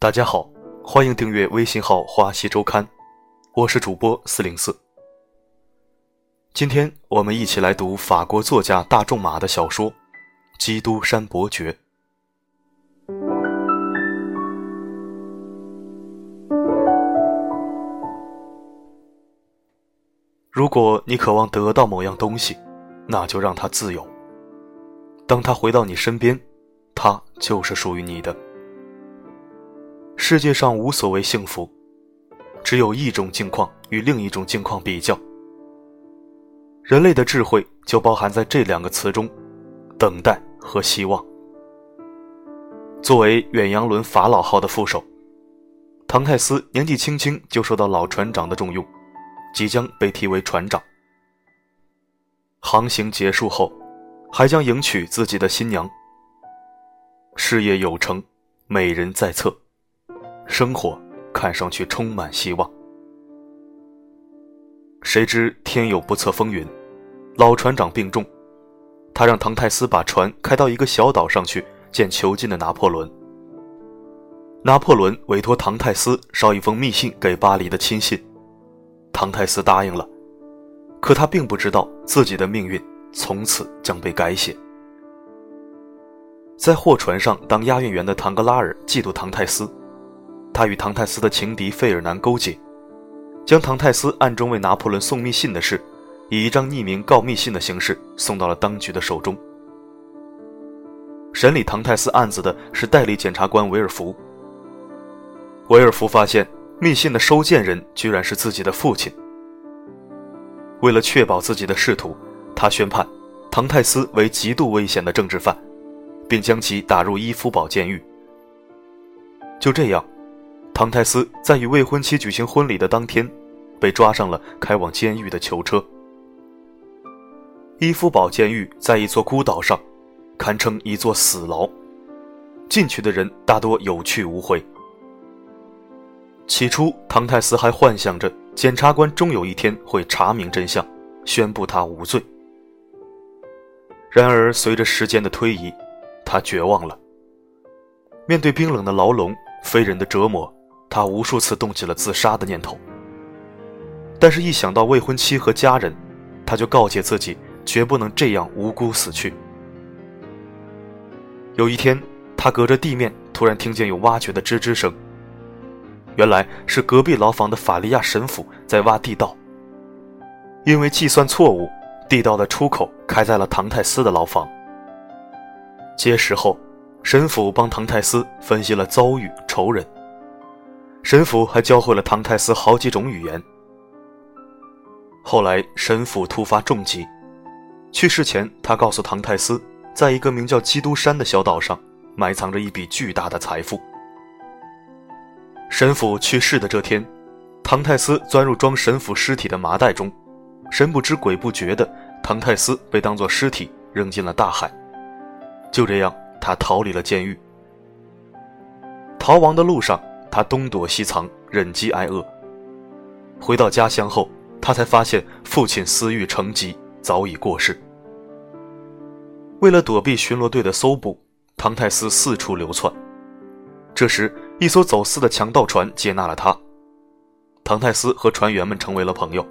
大家好，欢迎订阅微信号“华西周刊”，我是主播四零四。今天我们一起来读法国作家大仲马的小说《基督山伯爵》。如果你渴望得到某样东西，那就让它自由。当它回到你身边，它就是属于你的。世界上无所谓幸福，只有一种境况与另一种境况比较。人类的智慧就包含在这两个词中：等待和希望。作为远洋轮法老号的副手，唐泰斯年纪轻轻就受到老船长的重用，即将被提为船长。航行结束后，还将迎娶自己的新娘。事业有成，美人在侧。生活看上去充满希望，谁知天有不测风云，老船长病重，他让唐泰斯把船开到一个小岛上去见囚禁的拿破仑。拿破仑委托唐泰斯捎一封密信给巴黎的亲信，唐泰斯答应了，可他并不知道自己的命运从此将被改写。在货船上当押运员的唐格拉尔嫉妒唐泰斯。他与唐泰斯的情敌费尔南勾结，将唐泰斯暗中为拿破仑送密信的事，以一张匿名告密信的形式送到了当局的手中。审理唐泰斯案子的是代理检察官维尔福。维尔福发现密信的收件人居然是自己的父亲。为了确保自己的仕途，他宣判唐泰斯为极度危险的政治犯，并将其打入伊夫堡监狱。就这样。唐泰斯在与未婚妻举行婚礼的当天，被抓上了开往监狱的囚车。伊夫堡监狱在一座孤岛上，堪称一座死牢，进去的人大多有去无回。起初，唐泰斯还幻想着检察官终有一天会查明真相，宣布他无罪。然而，随着时间的推移，他绝望了。面对冰冷的牢笼、非人的折磨。他无数次动起了自杀的念头，但是，一想到未婚妻和家人，他就告诫自己绝不能这样无辜死去。有一天，他隔着地面突然听见有挖掘的吱吱声，原来是隔壁牢房的法利亚神父在挖地道。因为计算错误，地道的出口开在了唐泰斯的牢房。接实后，神父帮唐泰斯分析了遭遇、仇人。神父还教会了唐泰斯好几种语言。后来，神父突发重疾，去世前，他告诉唐泰斯，在一个名叫基督山的小岛上，埋藏着一笔巨大的财富。神父去世的这天，唐泰斯钻入装神父尸体的麻袋中，神不知鬼不觉的，唐泰斯被当作尸体扔进了大海。就这样，他逃离了监狱。逃亡的路上。他东躲西藏，忍饥挨饿。回到家乡后，他才发现父亲私欲成疾，早已过世。为了躲避巡逻队的搜捕，唐泰斯四处流窜。这时，一艘走私的强盗船接纳了他。唐泰斯和船员们成为了朋友。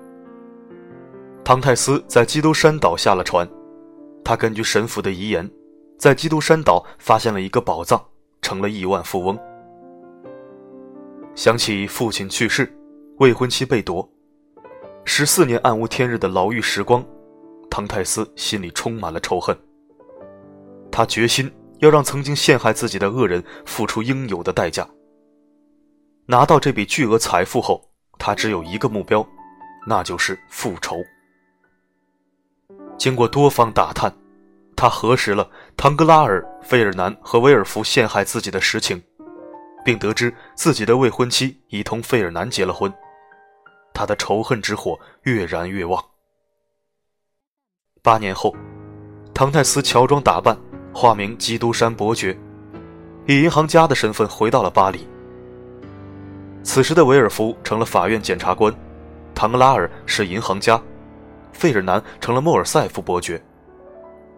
唐泰斯在基督山岛下了船，他根据神父的遗言，在基督山岛发现了一个宝藏，成了亿万富翁。想起父亲去世，未婚妻被夺，十四年暗无天日的牢狱时光，唐泰斯心里充满了仇恨。他决心要让曾经陷害自己的恶人付出应有的代价。拿到这笔巨额财富后，他只有一个目标，那就是复仇。经过多方打探，他核实了唐格拉尔、费尔南和威尔福陷害自己的实情。并得知自己的未婚妻已同费尔南结了婚，他的仇恨之火越燃越旺。八年后，唐泰斯乔装打扮，化名基督山伯爵，以银行家的身份回到了巴黎。此时的维尔福成了法院检察官，唐格拉尔是银行家，费尔南成了莫尔塞夫伯爵，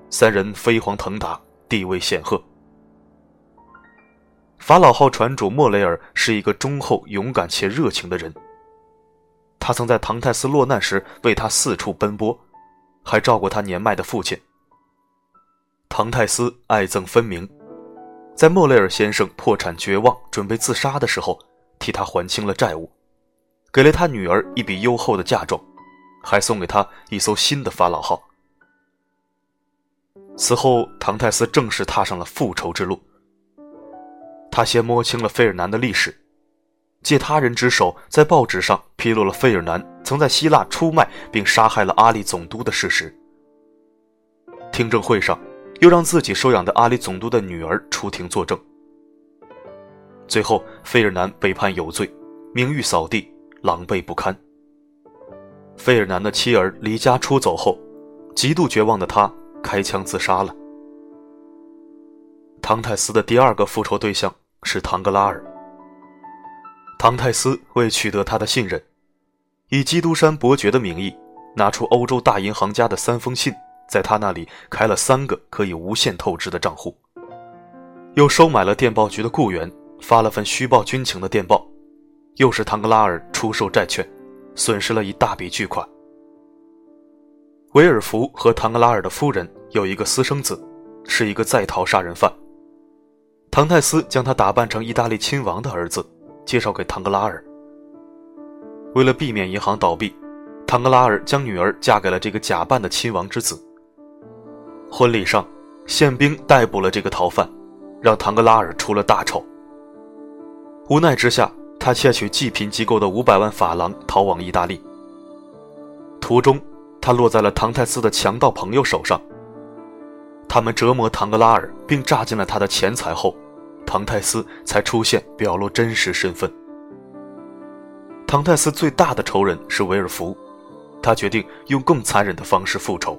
三人飞黄腾达，地位显赫。法老号船主莫雷尔是一个忠厚、勇敢且热情的人。他曾在唐泰斯落难时为他四处奔波，还照顾他年迈的父亲。唐泰斯爱憎分明，在莫雷尔先生破产绝望、准备自杀的时候，替他还清了债务，给了他女儿一笔优厚的嫁妆，还送给他一艘新的法老号。此后，唐泰斯正式踏上了复仇之路。他先摸清了费尔南的历史。借他人之手，在报纸上披露了费尔南曾在希腊出卖并杀害了阿里总督的事实。听证会上，又让自己收养的阿里总督的女儿出庭作证。最后，费尔南被判有罪，名誉扫地，狼狈不堪。费尔南的妻儿离家出走后，极度绝望的他开枪自杀了。唐泰斯的第二个复仇对象是唐格拉尔。唐泰斯为取得他的信任，以基督山伯爵的名义，拿出欧洲大银行家的三封信，在他那里开了三个可以无限透支的账户，又收买了电报局的雇员，发了份虚报军情的电报，又是唐格拉尔出售债券，损失了一大笔巨款。维尔福和唐格拉尔的夫人有一个私生子，是一个在逃杀人犯。唐泰斯将他打扮成意大利亲王的儿子。介绍给唐格拉尔。为了避免银行倒闭，唐格拉尔将女儿嫁给了这个假扮的亲王之子。婚礼上，宪兵逮捕了这个逃犯，让唐格拉尔出了大丑。无奈之下，他窃取济贫机构的五百万法郎，逃往意大利。途中，他落在了唐泰斯的强盗朋友手上。他们折磨唐格拉尔，并榨尽了他的钱财后。唐泰斯才出现，表露真实身份。唐泰斯最大的仇人是维尔福，他决定用更残忍的方式复仇。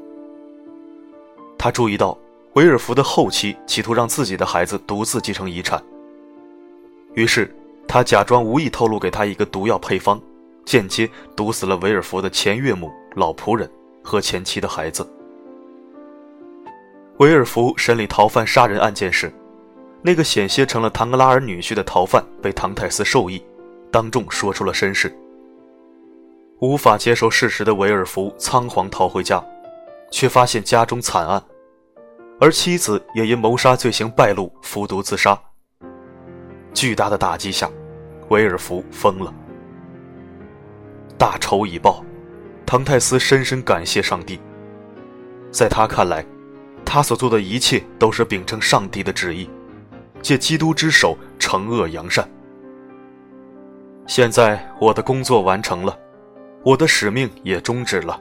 他注意到维尔福的后妻企图让自己的孩子独自继承遗产，于是他假装无意透露给他一个毒药配方，间接毒死了维尔福的前岳母、老仆人和前妻的孩子。维尔福审理逃犯杀人案件时。那个险些成了唐格拉尔女婿的逃犯被唐泰斯授意，当众说出了身世。无法接受事实的维尔福仓皇逃回家，却发现家中惨案，而妻子也因谋杀罪行败露，服毒自杀。巨大的打击下，维尔福疯了。大仇已报，唐泰斯深深感谢上帝。在他看来，他所做的一切都是秉承上帝的旨意。借基督之手惩恶扬善。现在我的工作完成了，我的使命也终止了。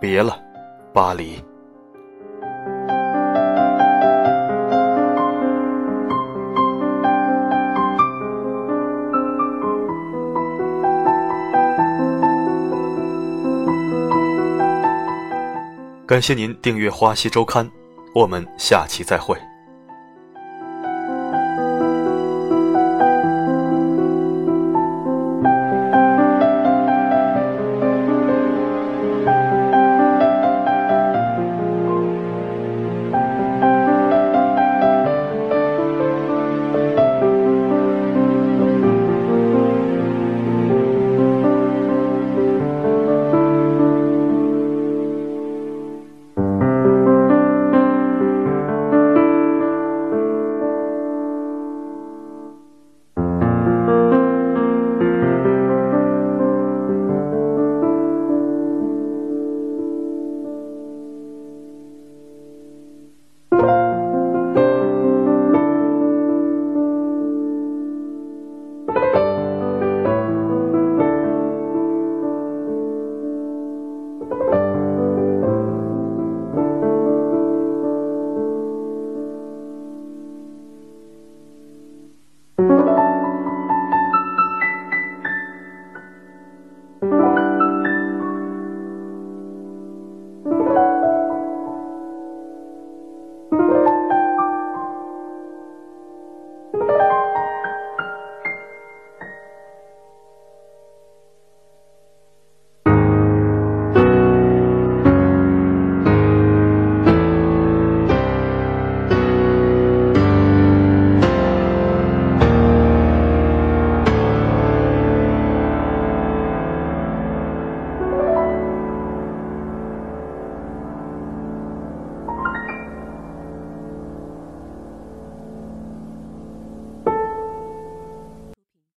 别了，巴黎。感谢您订阅《花溪周刊》，我们下期再会。